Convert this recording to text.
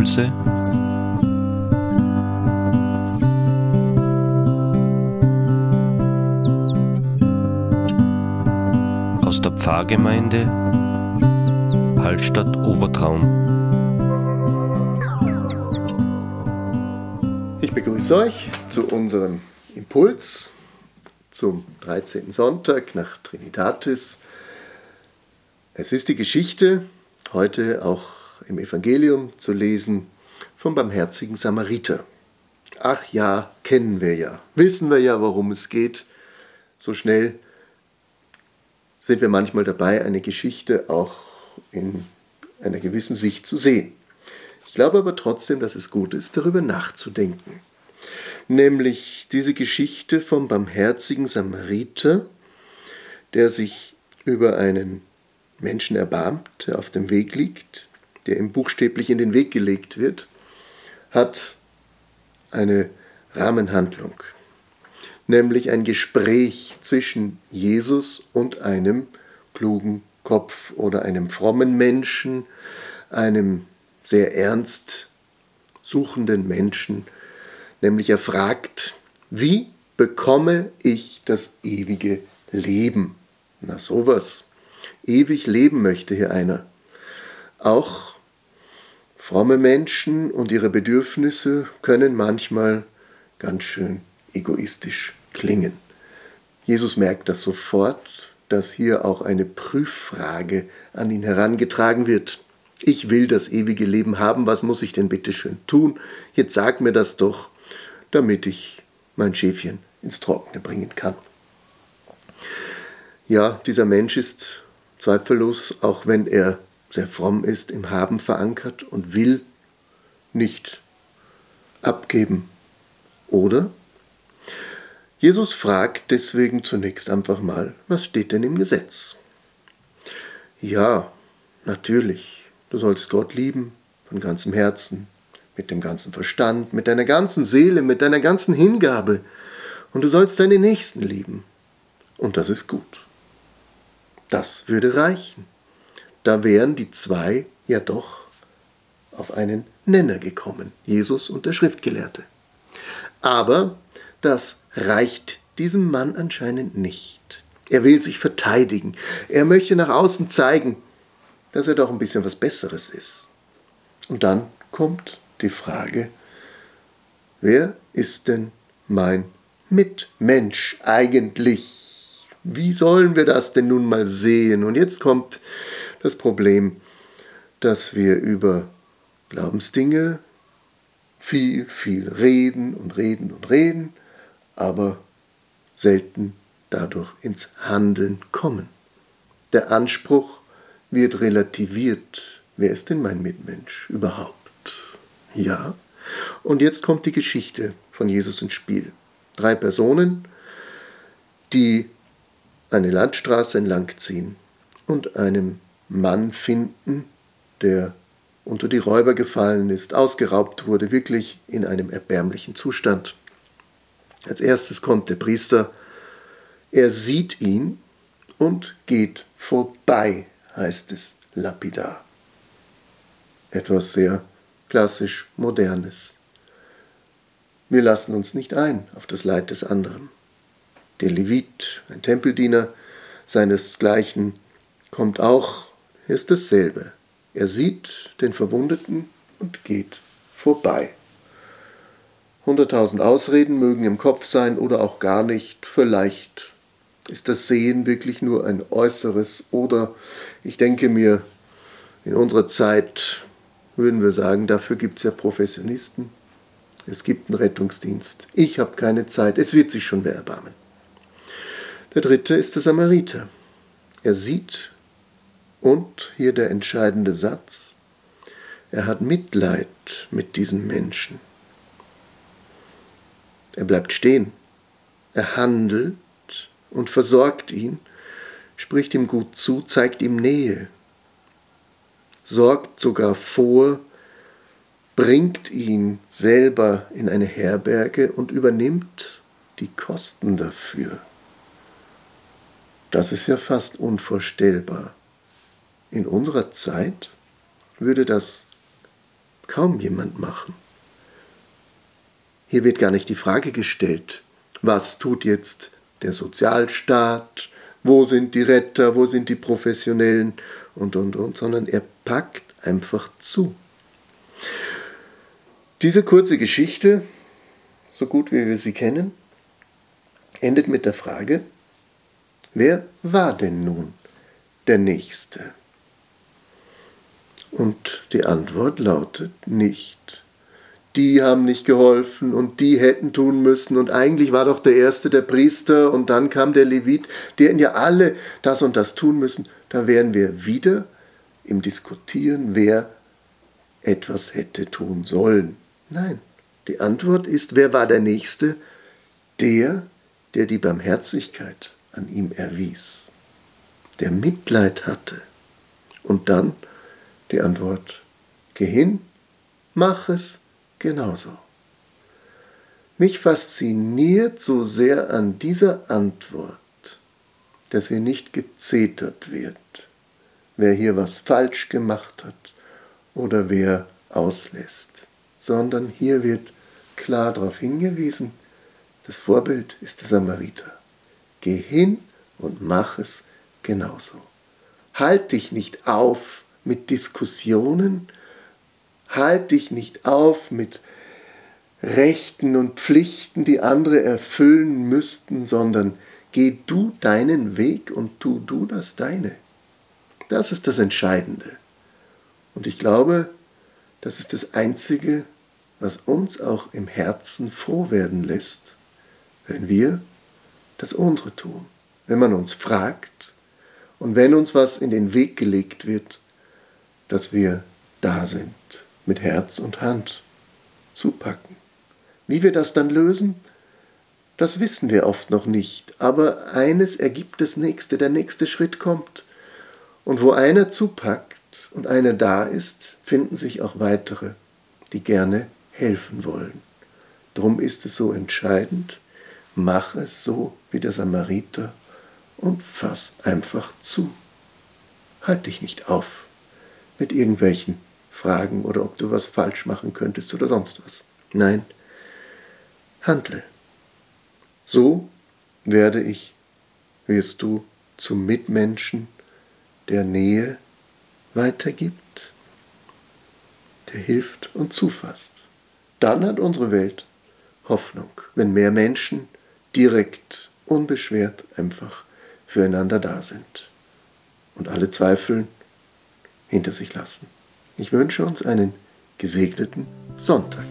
Impulse aus der Pfarrgemeinde Hallstatt Obertraum. Ich begrüße euch zu unserem Impuls zum 13. Sonntag nach Trinitatis. Es ist die Geschichte, heute auch im Evangelium zu lesen, vom barmherzigen Samariter. Ach ja, kennen wir ja, wissen wir ja, worum es geht. So schnell sind wir manchmal dabei, eine Geschichte auch in einer gewissen Sicht zu sehen. Ich glaube aber trotzdem, dass es gut ist, darüber nachzudenken. Nämlich diese Geschichte vom barmherzigen Samariter, der sich über einen Menschen erbarmt, der auf dem Weg liegt, der ihm buchstäblich in den Weg gelegt wird, hat eine Rahmenhandlung, nämlich ein Gespräch zwischen Jesus und einem klugen Kopf oder einem frommen Menschen, einem sehr ernst suchenden Menschen, nämlich er fragt, wie bekomme ich das ewige Leben? Na sowas. Ewig leben möchte hier einer. Auch fromme Menschen und ihre Bedürfnisse können manchmal ganz schön egoistisch klingen. Jesus merkt das sofort, dass hier auch eine Prüffrage an ihn herangetragen wird. Ich will das ewige Leben haben, was muss ich denn bitte schön tun? Jetzt sag mir das doch, damit ich mein Schäfchen ins Trockene bringen kann. Ja, dieser Mensch ist zweifellos, auch wenn er sehr fromm ist, im Haben verankert und will nicht abgeben. Oder? Jesus fragt deswegen zunächst einfach mal, was steht denn im Gesetz? Ja, natürlich, du sollst Gott lieben von ganzem Herzen, mit dem ganzen Verstand, mit deiner ganzen Seele, mit deiner ganzen Hingabe, und du sollst deine Nächsten lieben. Und das ist gut. Das würde reichen. Da wären die zwei ja doch auf einen Nenner gekommen, Jesus und der Schriftgelehrte. Aber das reicht diesem Mann anscheinend nicht. Er will sich verteidigen. Er möchte nach außen zeigen, dass er doch ein bisschen was Besseres ist. Und dann kommt die Frage, wer ist denn mein Mitmensch eigentlich? Wie sollen wir das denn nun mal sehen? Und jetzt kommt das Problem, dass wir über Glaubensdinge viel, viel reden und reden und reden, aber selten dadurch ins Handeln kommen. Der Anspruch wird relativiert. Wer ist denn mein Mitmensch überhaupt? Ja. Und jetzt kommt die Geschichte von Jesus ins Spiel. Drei Personen, die eine Landstraße entlang ziehen und einem Mann finden, der unter die Räuber gefallen ist, ausgeraubt wurde, wirklich in einem erbärmlichen Zustand. Als erstes kommt der Priester, er sieht ihn und geht vorbei, heißt es lapidar. Etwas sehr klassisch Modernes. Wir lassen uns nicht ein auf das Leid des anderen. Der Levit, ein Tempeldiener seinesgleichen, kommt auch, ist dasselbe. Er sieht den Verwundeten und geht vorbei. Hunderttausend Ausreden mögen im Kopf sein oder auch gar nicht. Vielleicht ist das Sehen wirklich nur ein äußeres oder ich denke mir, in unserer Zeit würden wir sagen, dafür gibt es ja Professionisten. Es gibt einen Rettungsdienst. Ich habe keine Zeit. Es wird sich schon wer erbarmen. Der dritte ist der Samariter. Er sieht und hier der entscheidende Satz, er hat Mitleid mit diesem Menschen. Er bleibt stehen, er handelt und versorgt ihn, spricht ihm gut zu, zeigt ihm Nähe, sorgt sogar vor, bringt ihn selber in eine Herberge und übernimmt die Kosten dafür. Das ist ja fast unvorstellbar. In unserer Zeit würde das kaum jemand machen. Hier wird gar nicht die Frage gestellt, was tut jetzt der Sozialstaat, wo sind die Retter, wo sind die Professionellen und, und, und, sondern er packt einfach zu. Diese kurze Geschichte, so gut wie wir sie kennen, endet mit der Frage, wer war denn nun der Nächste? Und die Antwort lautet nicht. Die haben nicht geholfen und die hätten tun müssen und eigentlich war doch der erste der Priester und dann kam der Levit, die hätten ja alle das und das tun müssen. Da wären wir wieder im Diskutieren, wer etwas hätte tun sollen. Nein, die Antwort ist, wer war der Nächste? Der, der die Barmherzigkeit an ihm erwies, der Mitleid hatte. Und dann die Antwort, geh hin, mach es genauso. Mich fasziniert so sehr an dieser Antwort, dass hier nicht gezetert wird, wer hier was falsch gemacht hat oder wer auslässt sondern hier wird klar darauf hingewiesen, das Vorbild ist der Samariter. Geh hin und mach es genauso. Halt dich nicht auf mit Diskussionen, halt dich nicht auf mit Rechten und Pflichten, die andere erfüllen müssten, sondern geh du deinen Weg und tu du das deine. Das ist das Entscheidende. Und ich glaube, das ist das Einzige, was uns auch im Herzen froh werden lässt, wenn wir das unsere tun. Wenn man uns fragt und wenn uns was in den Weg gelegt wird, dass wir da sind, mit Herz und Hand zupacken. Wie wir das dann lösen, das wissen wir oft noch nicht, aber eines ergibt das nächste, der nächste Schritt kommt. Und wo einer zupackt, und einer da ist, finden sich auch weitere, die gerne helfen wollen. Drum ist es so entscheidend, mach es so wie der Samariter und fass einfach zu. Halt dich nicht auf mit irgendwelchen Fragen oder ob du was falsch machen könntest oder sonst was. Nein, handle. So werde ich, wirst du zum Mitmenschen der Nähe weitergibt, der hilft und zufasst. Dann hat unsere Welt Hoffnung, wenn mehr Menschen direkt, unbeschwert einfach füreinander da sind und alle Zweifel hinter sich lassen. Ich wünsche uns einen gesegneten Sonntag.